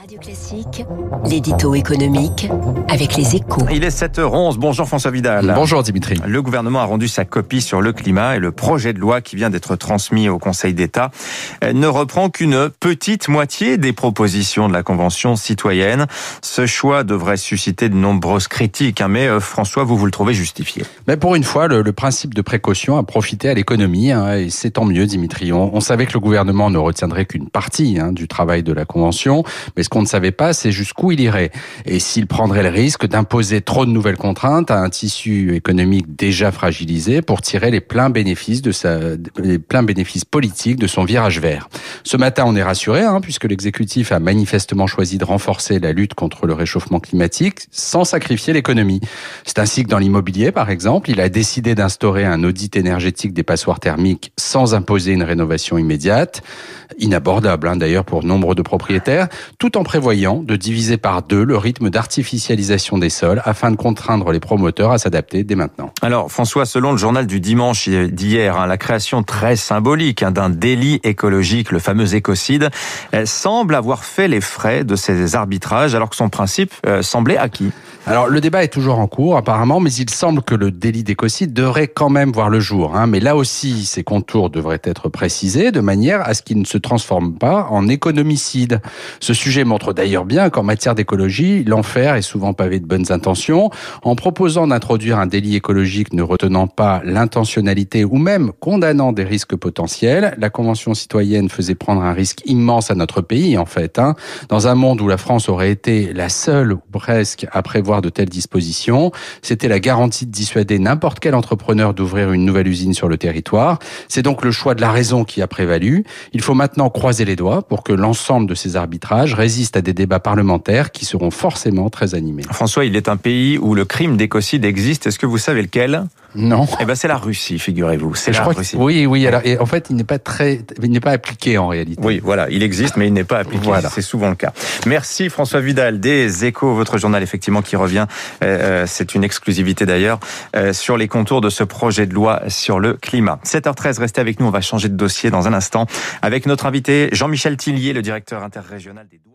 Radio Classique, l'édito économique avec les échos. Il est 7h11. Bonjour François Vidal. Bonjour Dimitri. Le gouvernement a rendu sa copie sur le climat et le projet de loi qui vient d'être transmis au Conseil d'État ne reprend qu'une petite moitié des propositions de la Convention citoyenne. Ce choix devrait susciter de nombreuses critiques, hein, mais euh, François, vous vous le trouvez justifié. Mais pour une fois, le, le principe de précaution a profité à l'économie hein, et c'est tant mieux Dimitri. On, on, savait que le gouvernement ne retiendrait qu'une partie hein, du travail de la Convention, mais qu'on ne savait pas, c'est jusqu'où il irait. Et s'il prendrait le risque d'imposer trop de nouvelles contraintes à un tissu économique déjà fragilisé pour tirer les pleins bénéfices les pleins bénéfices politiques de son virage vert. Ce matin, on est rassuré, hein, puisque l'exécutif a manifestement choisi de renforcer la lutte contre le réchauffement climatique sans sacrifier l'économie. C'est ainsi que dans l'immobilier, par exemple, il a décidé d'instaurer un audit énergétique des passoires thermiques sans imposer une rénovation immédiate, inabordable hein, d'ailleurs pour nombre de propriétaires, tout en prévoyant de diviser par deux le rythme d'artificialisation des sols afin de contraindre les promoteurs à s'adapter dès maintenant. Alors François, selon le journal du dimanche d'hier, hein, la création très symbolique d'un délit écologique, le fameux écocide, semble avoir fait les frais de ces arbitrages alors que son principe euh, semblait acquis. Alors le débat est toujours en cours apparemment, mais il semble que le délit d'écocide devrait quand même voir le jour. Hein. Mais là aussi, ses contours devraient être précisés de manière à ce qu'il ne se transforme pas en économicide. Ce sujet montre d'ailleurs bien qu'en matière d'écologie, l'enfer est souvent pavé de bonnes intentions. En proposant d'introduire un délit écologique ne retenant pas l'intentionnalité ou même condamnant des risques potentiels, la Convention citoyenne faisait prendre un risque immense à notre pays en fait. Hein. Dans un monde où la France aurait été la seule ou presque à prévoir de telles dispositions. C'était la garantie de dissuader n'importe quel entrepreneur d'ouvrir une nouvelle usine sur le territoire. C'est donc le choix de la raison qui a prévalu. Il faut maintenant croiser les doigts pour que l'ensemble de ces arbitrages résistent à des débats parlementaires qui seront forcément très animés. François, il est un pays où le crime d'écocide existe. Est-ce que vous savez lequel? Non. Eh ben c'est la Russie, figurez-vous. C'est la Russie. oui, oui. Alors, et en fait, il n'est pas très, il n'est pas appliqué en réalité. Oui, voilà, il existe, mais il n'est pas appliqué. Voilà. C'est souvent le cas. Merci François Vidal des Échos, votre journal effectivement qui revient. Euh, c'est une exclusivité d'ailleurs euh, sur les contours de ce projet de loi sur le climat. 7h13, restez avec nous. On va changer de dossier dans un instant avec notre invité Jean-Michel Tillier, le directeur interrégional des douanes.